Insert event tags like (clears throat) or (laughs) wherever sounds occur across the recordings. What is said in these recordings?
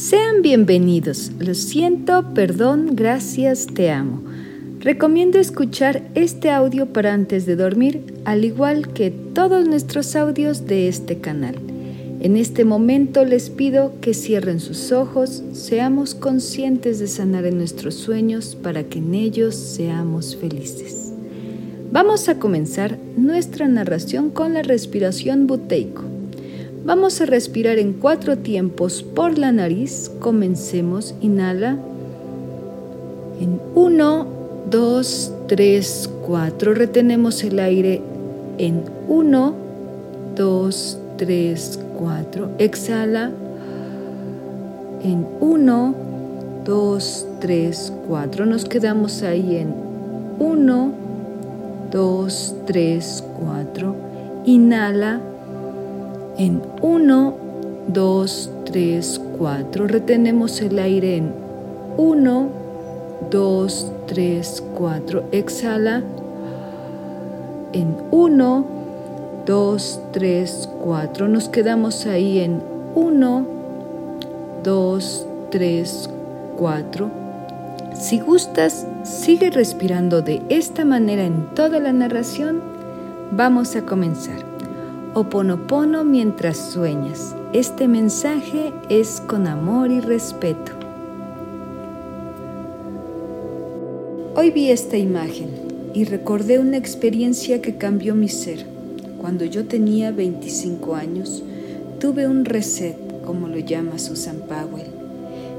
Sean bienvenidos. Lo siento, perdón, gracias, te amo. Recomiendo escuchar este audio para antes de dormir, al igual que todos nuestros audios de este canal. En este momento les pido que cierren sus ojos, seamos conscientes de sanar en nuestros sueños para que en ellos seamos felices. Vamos a comenzar nuestra narración con la respiración buteico. Vamos a respirar en cuatro tiempos por la nariz. Comencemos. Inhala. En uno, dos, tres, cuatro. Retenemos el aire en uno, dos, tres, cuatro. Exhala. En uno, dos, tres, cuatro. Nos quedamos ahí en uno, dos, tres, cuatro. Inhala en 1, 2, 3, 4. Retenemos el aire en 1, 2, 3, 4. Exhala en 1, 2, 3, 4. Nos quedamos ahí en 1, 2, 3, 4. Si gustas, sigue respirando de esta manera en toda la narración. Vamos a comenzar. Oponopono mientras sueñas. Este mensaje es con amor y respeto. Hoy vi esta imagen y recordé una experiencia que cambió mi ser. Cuando yo tenía 25 años, tuve un reset, como lo llama Susan Powell,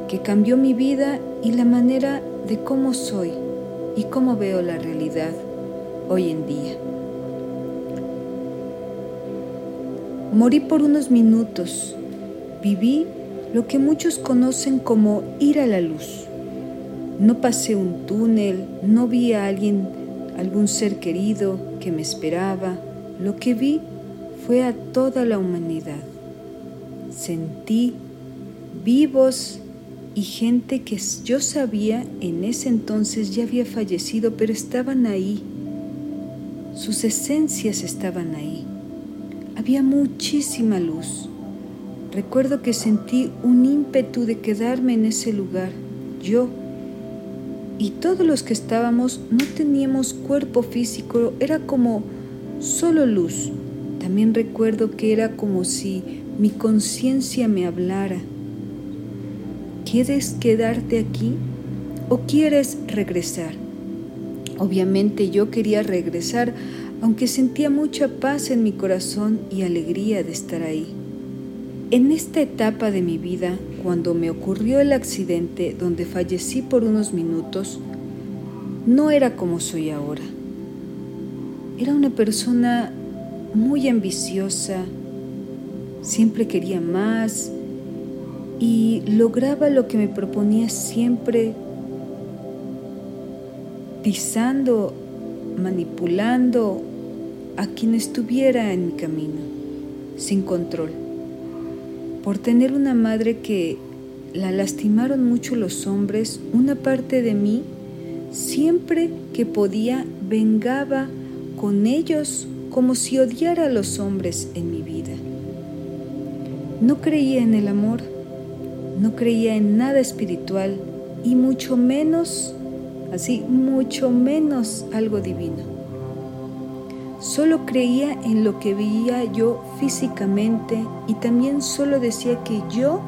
que cambió mi vida y la manera de cómo soy y cómo veo la realidad hoy en día. Morí por unos minutos. Viví lo que muchos conocen como ir a la luz. No pasé un túnel, no vi a alguien, algún ser querido que me esperaba. Lo que vi fue a toda la humanidad. Sentí vivos y gente que yo sabía en ese entonces ya había fallecido, pero estaban ahí. Sus esencias estaban ahí. Había muchísima luz. Recuerdo que sentí un ímpetu de quedarme en ese lugar, yo. Y todos los que estábamos no teníamos cuerpo físico, era como solo luz. También recuerdo que era como si mi conciencia me hablara. ¿Quieres quedarte aquí o quieres regresar? Obviamente yo quería regresar aunque sentía mucha paz en mi corazón y alegría de estar ahí. En esta etapa de mi vida, cuando me ocurrió el accidente donde fallecí por unos minutos, no era como soy ahora. Era una persona muy ambiciosa, siempre quería más y lograba lo que me proponía siempre pisando, manipulando a quien estuviera en mi camino, sin control. Por tener una madre que la lastimaron mucho los hombres, una parte de mí, siempre que podía, vengaba con ellos como si odiara a los hombres en mi vida. No creía en el amor, no creía en nada espiritual y mucho menos, así, mucho menos algo divino. Solo creía en lo que veía yo físicamente y también solo decía que yo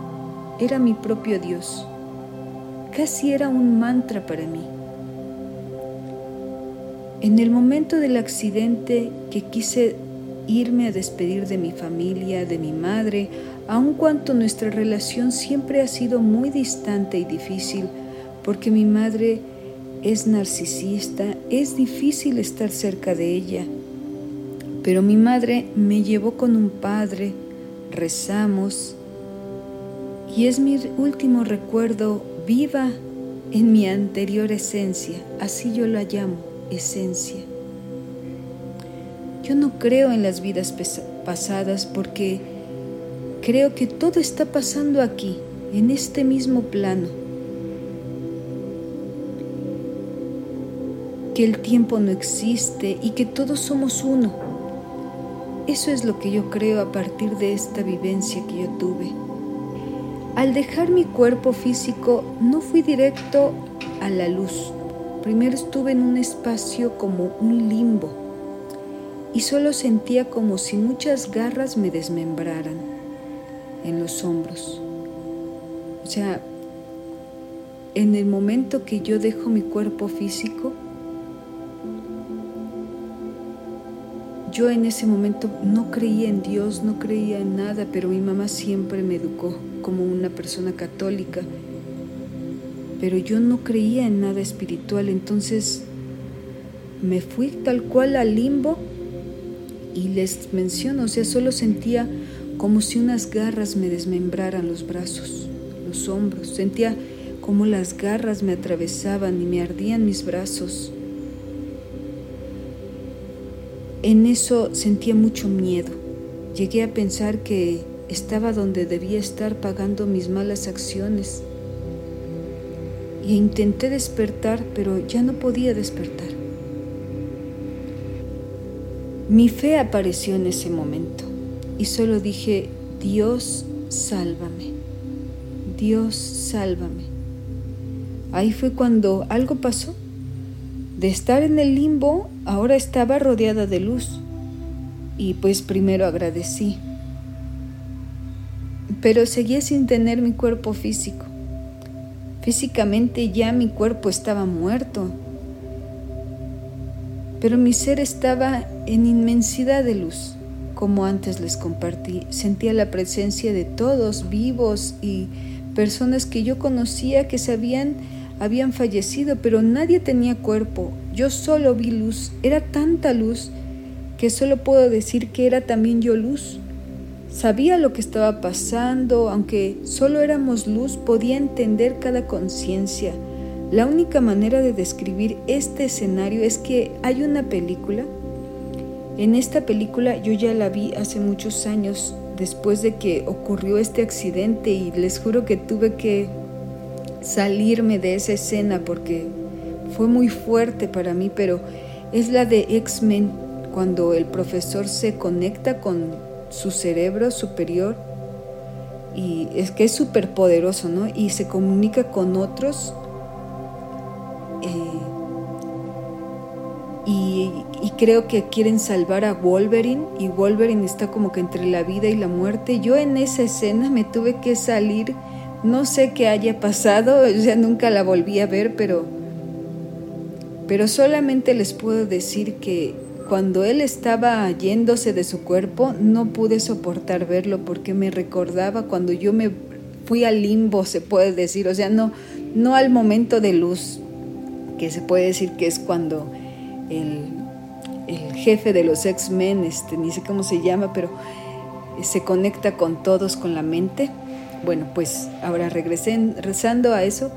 era mi propio Dios. Casi era un mantra para mí. En el momento del accidente que quise irme a despedir de mi familia, de mi madre, aun cuanto nuestra relación siempre ha sido muy distante y difícil, porque mi madre es narcisista, es difícil estar cerca de ella pero mi madre me llevó con un padre, rezamos, y es mi último recuerdo viva en mi anterior esencia, así yo la llamo, esencia. Yo no creo en las vidas pasadas porque creo que todo está pasando aquí, en este mismo plano. Que el tiempo no existe y que todos somos uno. Eso es lo que yo creo a partir de esta vivencia que yo tuve. Al dejar mi cuerpo físico no fui directo a la luz. Primero estuve en un espacio como un limbo y solo sentía como si muchas garras me desmembraran en los hombros. O sea, en el momento que yo dejo mi cuerpo físico, yo en ese momento no creía en Dios, no creía en nada, pero mi mamá siempre me educó como una persona católica. Pero yo no creía en nada espiritual, entonces me fui tal cual al limbo y les menciono, o sea, solo sentía como si unas garras me desmembraran los brazos, los hombros, sentía como las garras me atravesaban y me ardían mis brazos. En eso sentía mucho miedo. Llegué a pensar que estaba donde debía estar pagando mis malas acciones. Y intenté despertar, pero ya no podía despertar. Mi fe apareció en ese momento y solo dije, Dios, sálvame. Dios, sálvame. Ahí fue cuando algo pasó. De estar en el limbo, ahora estaba rodeada de luz. Y pues primero agradecí. Pero seguía sin tener mi cuerpo físico. Físicamente ya mi cuerpo estaba muerto, pero mi ser estaba en inmensidad de luz. Como antes les compartí, sentía la presencia de todos vivos y personas que yo conocía que sabían habían fallecido, pero nadie tenía cuerpo. Yo solo vi luz. Era tanta luz que solo puedo decir que era también yo luz. Sabía lo que estaba pasando, aunque solo éramos luz, podía entender cada conciencia la única manera de describir este escenario es que hay una película. En esta película yo ya la vi hace muchos años después de que ocurrió este accidente y les juro que tuve que salirme de esa escena porque fue muy fuerte para mí, pero es la de X-Men cuando el profesor se conecta con su cerebro superior y es que es súper poderoso, ¿no? Y se comunica con otros y, creo que quieren salvar a Wolverine y Wolverine está como que entre la vida y la muerte. Yo en esa escena me tuve que salir, no sé qué haya pasado, ya nunca la volví a ver, pero, pero solamente les puedo decir que cuando él estaba yéndose de su cuerpo, no pude soportar verlo porque me recordaba cuando yo me fui al limbo, se puede decir, o sea, no, no al momento de luz, que se puede decir que es cuando el, jefe de los X-Men, este, ni sé cómo se llama, pero se conecta con todos con la mente. Bueno, pues ahora regresé rezando a eso.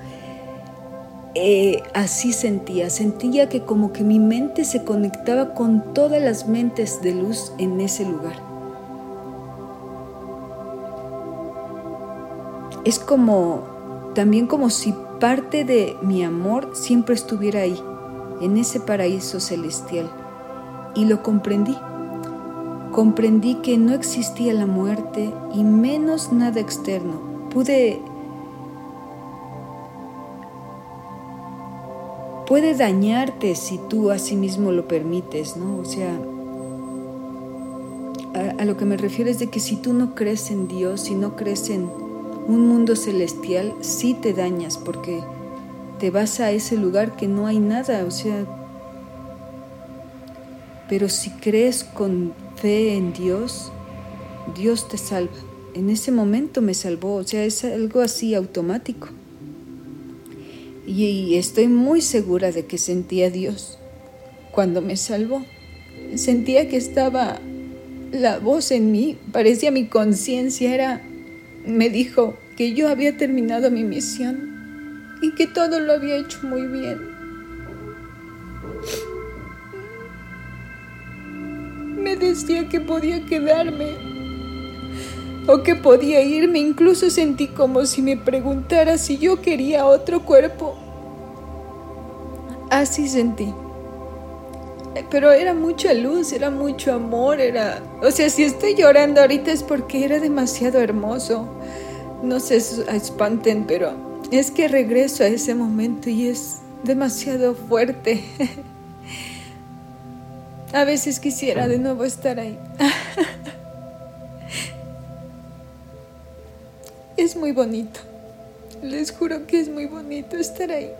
Eh, así sentía, sentía que como que mi mente se conectaba con todas las mentes de luz en ese lugar. Es como, también como si parte de mi amor siempre estuviera ahí en ese paraíso celestial y lo comprendí. Comprendí que no existía la muerte y menos nada externo. Pude puede dañarte si tú a sí mismo lo permites, ¿no? O sea, a, lo que me refiero es de que si tú no crees en Dios, si no crees en un mundo celestial, sí te dañas porque te vas a ese lugar que no hay nada, o sea, pero si crees con fe en Dios, Dios te salva. En ese momento me salvó, o sea, es algo así automático. Y estoy muy segura de que sentía a Dios cuando me salvó. Sentía que estaba la voz en mí, parecía mi conciencia, era, me dijo que yo había terminado mi misión y que todo lo había hecho muy bien. Me decía que podía quedarme o que podía irme. Incluso sentí como si me preguntara si yo quería otro cuerpo. Así sentí. Pero era mucha luz, era mucho amor, era... O sea, si estoy llorando ahorita es porque era demasiado hermoso no se espanten, pero es que regreso a ese momento y es demasiado fuerte. (laughs) A veces quisiera de nuevo estar ahí. (laughs) Es muy bonito. Les juro que es muy bonito estar ahí.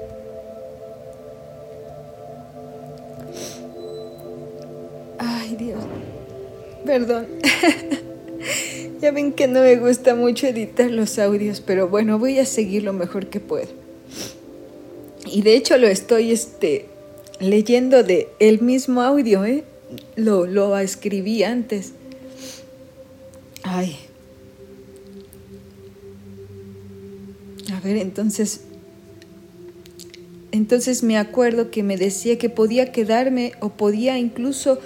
Ay, Dios. Perdón. (laughs) ya ven que no me gusta mucho editar los audios, pero bueno, voy a seguir lo mejor que puedo. Y de hecho lo estoy este, leyendo de el mismo audio, ¿eh? Lo, lo escribí antes. Ay. A ver, entonces entonces me acuerdo que me decía que podía quedarme o podía incluso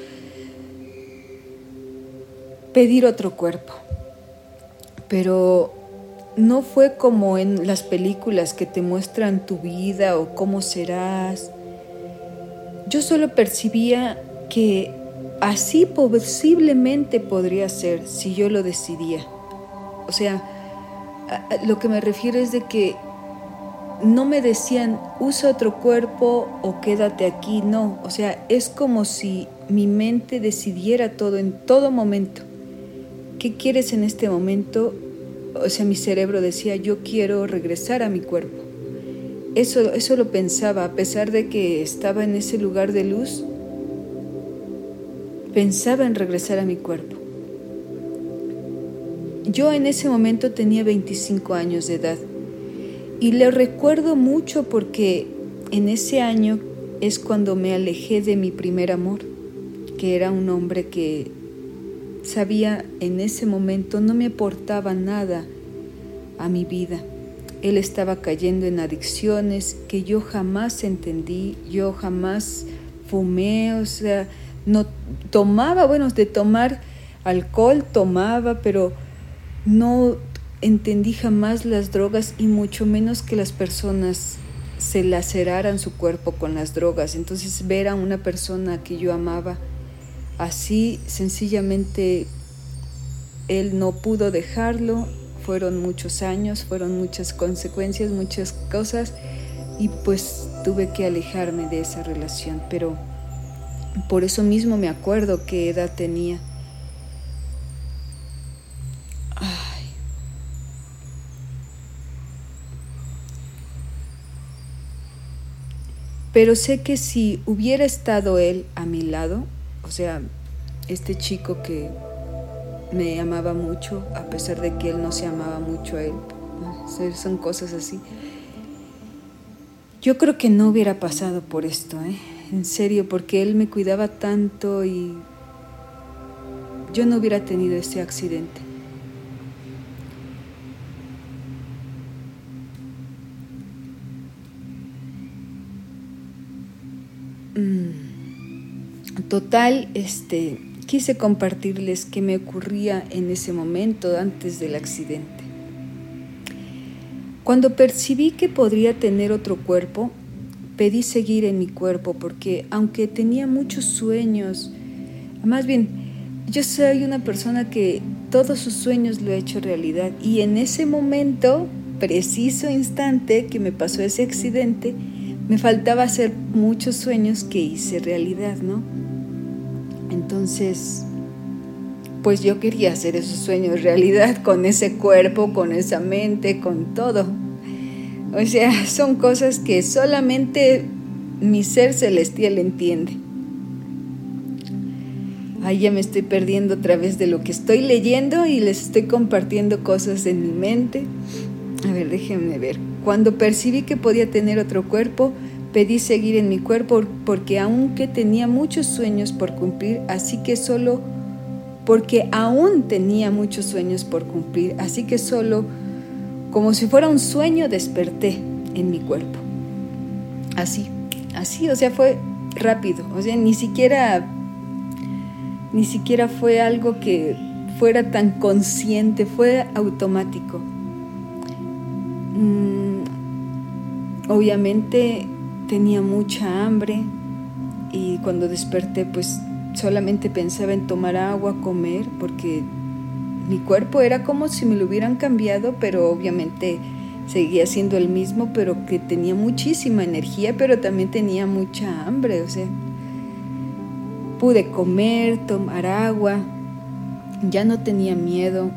pedir otro cuerpo. Pero no fue como en las películas que te muestran tu vida o cómo serás. Yo solo percibía que así posiblemente podría ser si yo lo decidía. O sea, lo que me refiero es de que no me decían usa otro cuerpo o quédate aquí, no, o sea, es como si mi mente decidiera todo en todo momento. ¿Qué quieres en este momento? O sea, mi cerebro decía, yo quiero regresar a mi cuerpo. Eso, eso lo pensaba, a pesar de que estaba en ese lugar de luz, pensaba en regresar a mi cuerpo. Yo en ese momento tenía 25 años de edad y le recuerdo mucho porque en ese año es cuando me alejé de mi primer amor, que era un hombre que sabía en ese momento no me aportaba nada a mi vida. Él estaba cayendo en adicciones que yo jamás entendí, yo jamás fumé, o sea, no tomaba, bueno, de tomar alcohol tomaba, pero no entendí jamás las drogas y mucho menos que las personas se laceraran su cuerpo con las drogas. Entonces ver a una persona que yo amaba así, sencillamente él no pudo dejarlo, fueron muchos años, fueron muchas consecuencias, muchas cosas y pues tuve que alejarme de esa relación, pero por eso mismo me acuerdo qué edad tenía. Pero sé que si hubiera estado él a mi lado, o sea, este chico que me amaba mucho, a pesar de que él no se amaba mucho a él, son cosas así. Yo creo que no hubiera pasado por esto, ¿eh? en serio, porque él me cuidaba tanto y yo no hubiera tenido ese accidente. Mm. Total, este, quise compartirles qué me ocurría en ese momento antes del accidente. Cuando percibí que podría tener otro cuerpo, pedí seguir en mi cuerpo porque aunque tenía muchos sueños, más bien, yo soy una persona que todos sus sueños lo he hecho realidad y en ese momento, preciso instante que me pasó ese accidente, me faltaba hacer muchos sueños que hice realidad, ¿no? Entonces, pues yo quería hacer esos sueños realidad (laughs) con ese cuerpo, con esa mente, con todo. O sea, (laughs) son cosas que solamente mi ser celestial entiende. Ahí ya me estoy perdiendo a través de lo que estoy leyendo y les estoy compartiendo cosas en mi mente. A ver, déjenme ver. Cuando percibí que podía tener otro cuerpo, pedí seguir en mi cuerpo porque aunque tenía muchos sueños por cumplir, así que solo porque aún tenía muchos sueños por cumplir, así que solo como si fuera un sueño desperté en mi cuerpo. Así, así, o sea, fue rápido, o sea, ni siquiera ni siquiera fue algo que fuera tan consciente, fue automático. Mm, obviamente tenía mucha hambre y cuando desperté pues solamente pensaba en tomar agua, comer, porque mi cuerpo era como si me lo hubieran cambiado, pero obviamente seguía siendo el mismo, pero que tenía muchísima energía, pero también tenía mucha hambre, o sea, pude comer, tomar agua, ya no tenía miedo,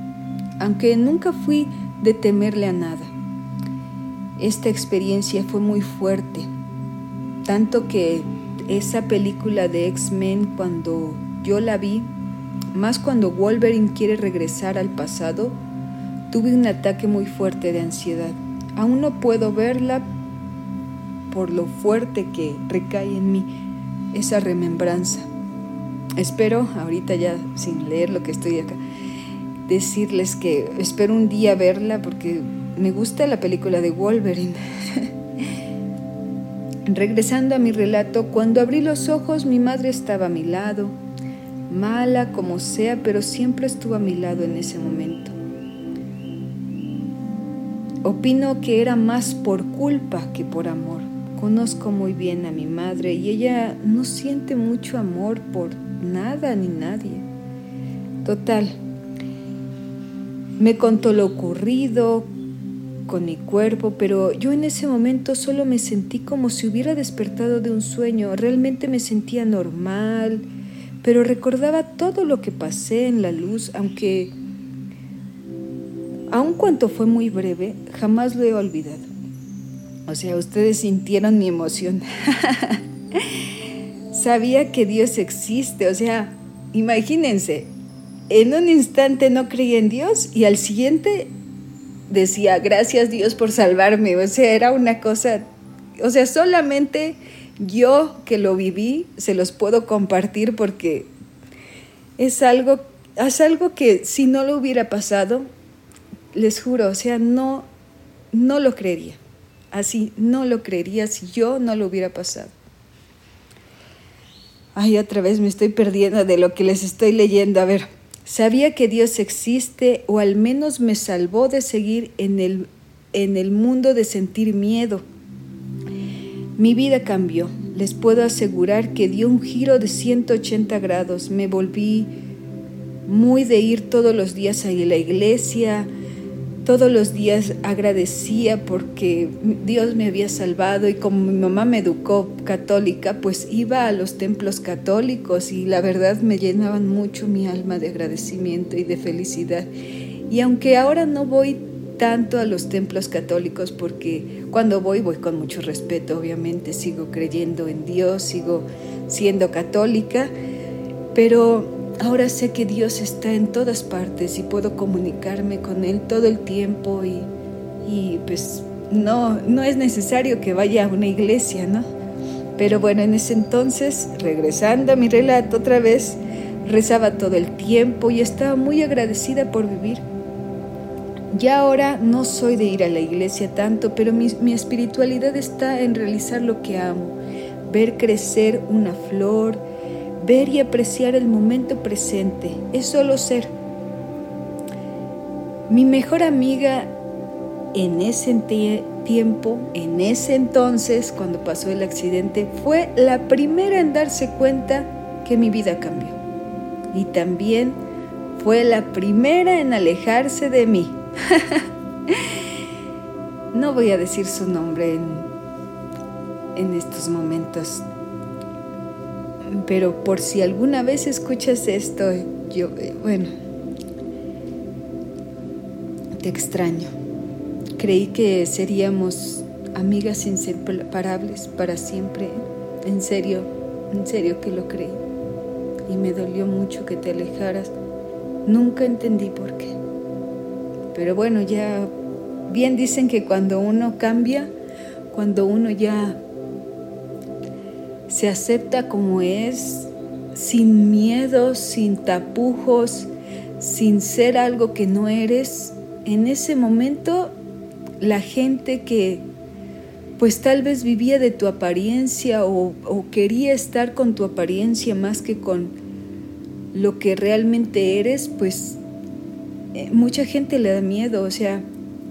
aunque nunca fui de temerle a nada. Esta experiencia fue muy fuerte, tanto que esa película de X-Men cuando yo la vi, más cuando Wolverine quiere regresar al pasado, tuve un ataque muy fuerte de ansiedad. Aún no puedo verla por lo fuerte que recae en mí esa remembranza. Espero, ahorita ya sin leer lo que estoy acá, decirles que espero un día verla porque me gusta la película de Wolverine. (laughs) Regresando a mi relato, cuando abrí los ojos mi madre estaba a mi lado, mala como sea, pero siempre estuvo a mi lado en ese momento. Opino que era más por culpa que por amor. Conozco muy bien a mi madre y ella no siente mucho amor por nada ni nadie. Total, me contó lo ocurrido con mi cuerpo, pero yo en ese momento solo me sentí como si hubiera despertado de un sueño. Realmente me sentía normal, pero recordaba todo lo que pasé en la luz, aunque aun cuanto fue muy breve, jamás lo he olvidado. O sea, ustedes sintieron mi emoción. (laughs) Sabía que Dios existe, o sea, imagínense, en un instante no creía en Dios y al siguiente decía, gracias Dios por salvarme. O sea, era una cosa, o sea, solamente yo que lo viví se los puedo compartir porque es algo, es algo que si no lo hubiera pasado, les juro, o sea, no, no lo creería. Así, no lo creería si yo no lo hubiera pasado. Ay, otra vez me estoy perdiendo de lo que les estoy leyendo. A ver, sabía que Dios existe o al menos me salvó de seguir en el, en el mundo de sentir miedo. Mi vida cambió. Les puedo asegurar que dio un giro de 180 grados. Me volví muy de ir todos los días a la iglesia, todos los días agradecía porque Dios me había salvado y como mi mamá me educó católica, pues iba a los templos católicos y la verdad me llenaban mucho mi alma de agradecimiento y de felicidad. Y aunque ahora no voy tanto a los templos católicos porque cuando voy voy con mucho respeto, obviamente sigo creyendo en Dios, sigo siendo católica, pero Ahora sé que Dios está en todas partes y puedo comunicarme con Él todo el tiempo y, y pues no, no es necesario que vaya a una iglesia, ¿no? Pero bueno, en ese entonces, regresando a mi relato otra vez, rezaba todo el tiempo y estaba muy agradecida por vivir. Ya ahora no soy de ir a la iglesia tanto, pero mi, mi espiritualidad está en realizar lo que amo, ver crecer una flor, ver y apreciar el momento presente, es solo ser. Mi mejor amiga en ese tiempo, en ese entonces, cuando pasó el accidente, fue la primera en darse cuenta que mi vida cambió. Y también fue la primera en alejarse de mí. (laughs) no voy a decir su nombre en, en estos momentos pero por si alguna vez escuchas esto, yo, eh, bueno, te extraño. Creí que seríamos amigas inseparables para siempre. En serio, en serio que lo creí. Y me dolió mucho que te alejaras. Nunca entendí por qué. Pero bueno, ya bien dicen que cuando uno cambia, cuando uno ya se acepta como es, sin miedos, sin tapujos, sin ser algo que no eres, en ese momento la gente que pues tal vez vivía de tu apariencia o, quería estar con tu apariencia más que con lo que realmente eres, pues eh, mucha gente le da miedo, o sea,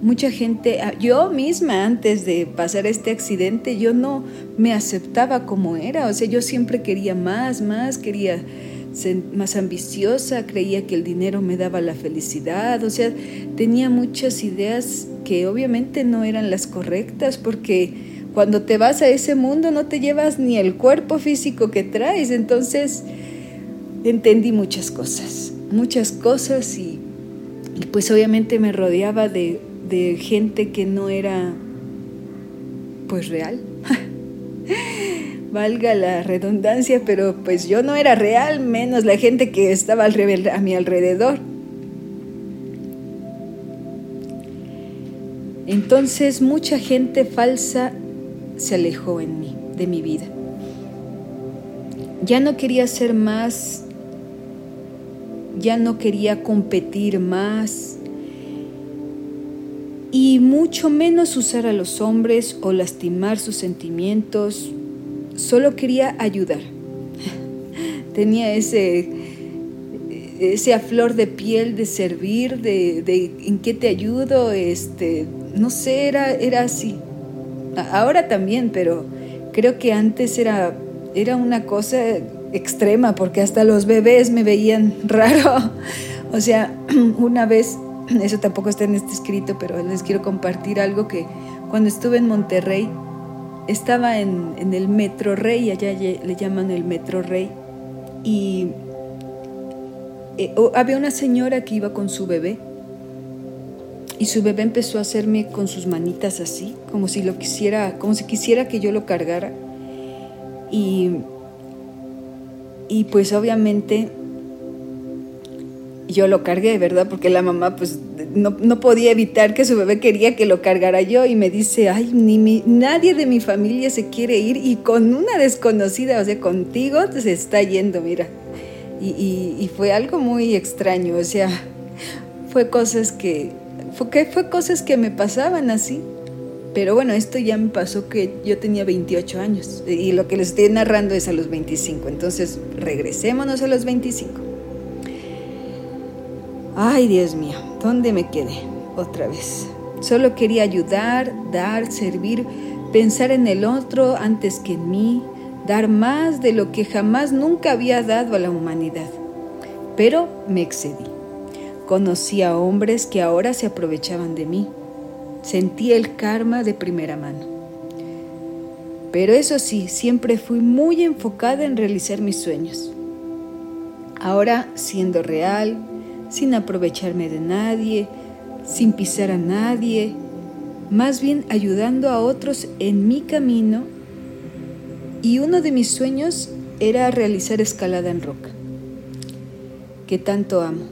mucha gente, ah, yo misma antes de pasar este accidente, yo no me aceptaba como era, o sea, yo siempre quería más, más, quería más ambiciosa, creía que el dinero me daba la felicidad, o sea, tenía muchas ideas que obviamente no eran las correctas porque cuando te vas a ese mundo no te llevas ni el cuerpo físico que traes, entonces entendí muchas cosas, muchas cosas y, pues obviamente me rodeaba de, de gente que no era pues real. (laughs) valga la redundancia, pero pues yo no era real, menos la gente que estaba a mi alrededor. Entonces mucha gente falsa se alejó en mí, de mi vida. Ya no quería ser más, ya no quería competir más y mucho menos usar a los hombres o lastimar sus sentimientos solo quería ayudar. (laughs) Tenía ese, ese a flor de piel de servir, de, de, en qué te ayudo, este, no sé, era, era así. Ahora también, pero creo que antes era, era una cosa extrema, porque hasta los bebés me veían (laughs) raro. O sea, (clears throat) una vez, (clears throat) eso tampoco está en este escrito, pero les quiero compartir algo que cuando estuve en Monterrey, estaba en, el Metro Rey, allá le llaman el Metro Rey, y eh, había una señora que iba con su bebé y su bebé empezó a hacerme con sus manitas así, como si lo quisiera, como si quisiera que yo lo cargara. Y, y pues obviamente yo lo cargué, ¿verdad? Porque la mamá pues no, podía evitar que su bebé quería que lo cargara yo y me dice, ay, ni nadie de mi familia se quiere ir y con una desconocida, o sea, contigo se está yendo, mira. Y, fue algo muy extraño, o sea, fue cosas que, fue, fue cosas que me pasaban así. Pero bueno, esto ya me pasó que yo tenía 28 años y lo que les estoy narrando es a los 25. Entonces, regresémonos a los 25. Ay, Dios mío, ¿dónde me quedé? Otra vez. Solo quería ayudar, dar, servir, pensar en el otro antes que en mí, dar más de lo que jamás nunca había dado a la humanidad. Pero me excedí. Conocí a hombres que ahora se aprovechaban de mí. Sentí el karma de primera mano. Pero eso sí, siempre fui muy enfocada en realizar mis sueños. Ahora, siendo real, sin aprovecharme de nadie, sin pisar a nadie, más bien ayudando a otros en mi camino. Y uno de mis sueños era realizar escalada en roca, que tanto amo.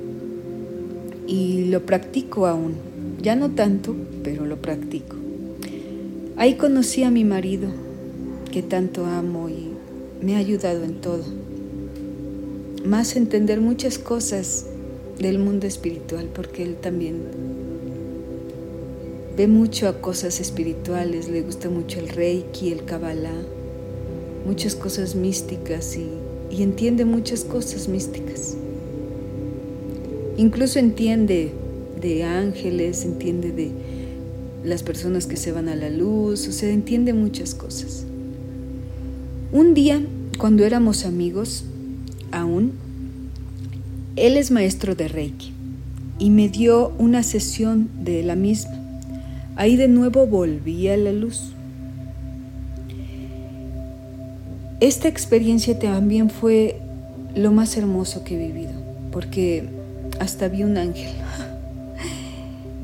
Y lo practico aún, ya no tanto, pero lo practico. Ahí conocí a mi marido, que tanto amo y me ha ayudado en todo. Más entender muchas cosas del mundo espiritual, porque él también ve mucho a cosas espirituales, le gusta mucho el reiki, el kabbalah, muchas cosas místicas y, y entiende muchas cosas místicas. Incluso entiende de ángeles, entiende de las personas que se van a la luz, o sea, entiende muchas cosas. Un día, cuando éramos amigos, aún, él es maestro de Reiki y me dio una sesión de la misma. Ahí de nuevo volví a la luz. Esta experiencia también fue lo más hermoso que he vivido, porque hasta vi un ángel. (laughs)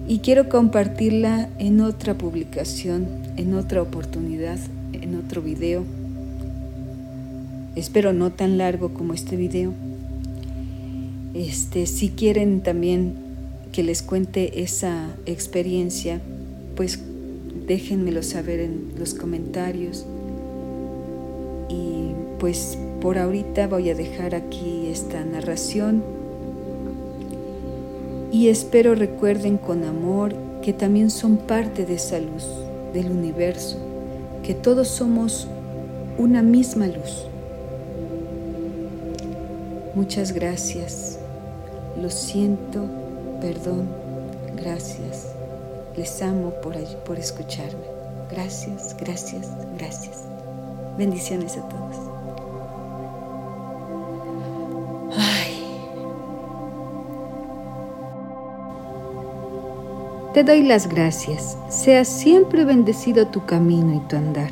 Y quiero compartirla en otra publicación, en otra oportunidad, en otro video. Espero no tan largo como este video. Este, si quieren también que les cuente esa experiencia, pues déjenmelo saber en los comentarios. Y pues por ahorita voy a dejar aquí esta narración. Y espero recuerden con amor que también son parte de esa luz, del universo, que todos somos una misma luz. Muchas gracias. Lo siento, perdón, gracias. Les amo por, por escucharme. Gracias, gracias, gracias. Bendiciones a todos. Te doy las gracias. Sea siempre bendecido tu camino y tu andar.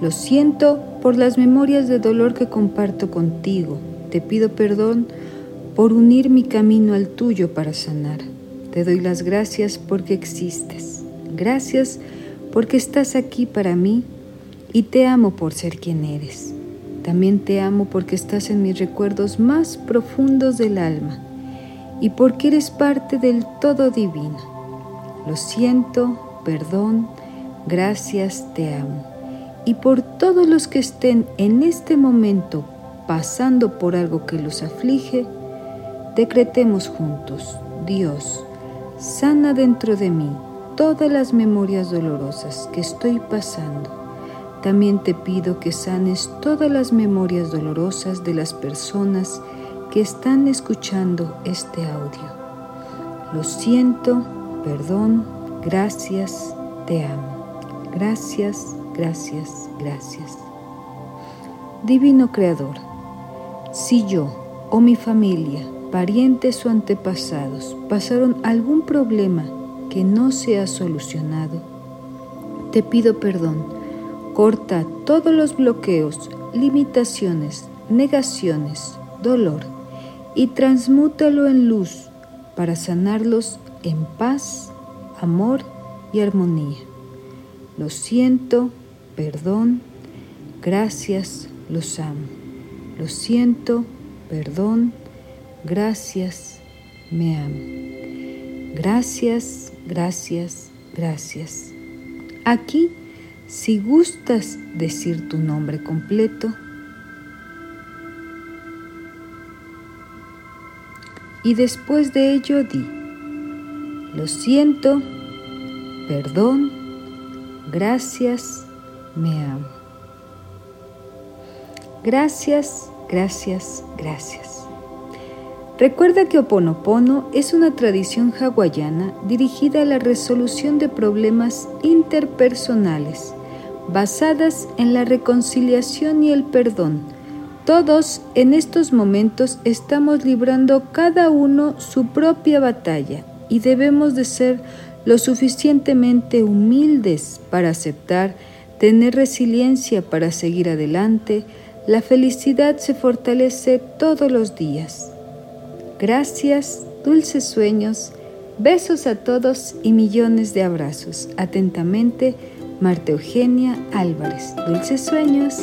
Lo siento por las memorias de dolor que comparto contigo, te pido perdón por unir mi camino al tuyo para sanar. Te doy las gracias porque existes. Gracias porque estás aquí para mí y te amo por ser quien eres. También te amo porque estás en mis recuerdos más profundos del alma y porque eres parte del todo divino. Lo siento, perdón, gracias, te amo. Y por todos los que estén en este momento pasando por algo que los aflige, decretemos juntos, Dios, sana dentro de mí todas las memorias dolorosas que estoy pasando también te pido que sanes todas las memorias dolorosas de las personas que están escuchando este audio. Lo siento, perdón, gracias, te amo. Gracias, gracias, gracias. Divino Creador, si yo o mi familia, parientes o antepasados pasaron algún problema que no se ha solucionado, te pido perdón Corta todos los bloqueos, limitaciones, negaciones, dolor y transmútalo en luz para sanarlos en paz, amor y armonía. Lo siento, perdón, gracias, los amo. Lo siento, perdón, gracias, me amo. Gracias, gracias, gracias. Aquí si gustas decir tu nombre completo, y después de ello di, lo siento, perdón, gracias, me amo. Gracias, gracias, gracias. Recuerda que Oponopono es una tradición hawaiana dirigida a la resolución de problemas interpersonales, basadas en la reconciliación y el perdón. Todos en estos momentos estamos librando cada uno su propia batalla y debemos de ser lo suficientemente humildes para aceptar, tener resiliencia para seguir adelante. La felicidad se fortalece todos los días. Gracias, dulces sueños, besos a todos y millones de abrazos. Atentamente, Marta Eugenia Álvarez. Dulces sueños.